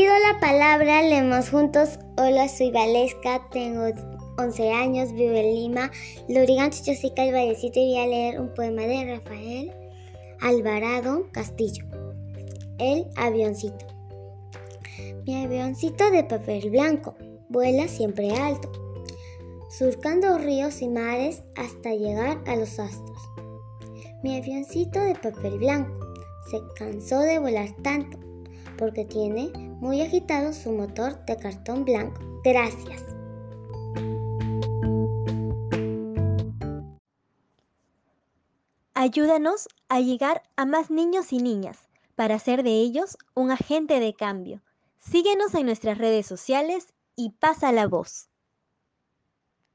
la palabra, leemos juntos. Hola, soy Valesca, tengo 11 años, vivo en Lima. Lurigan Chichosica, el Vallecito y voy a leer un poema de Rafael Alvarado Castillo. El avioncito. Mi avioncito de papel blanco vuela siempre alto, surcando ríos y mares hasta llegar a los astros. Mi avioncito de papel blanco se cansó de volar tanto porque tiene muy agitado su motor de cartón blanco. Gracias. Ayúdanos a llegar a más niños y niñas para hacer de ellos un agente de cambio. Síguenos en nuestras redes sociales y pasa la voz.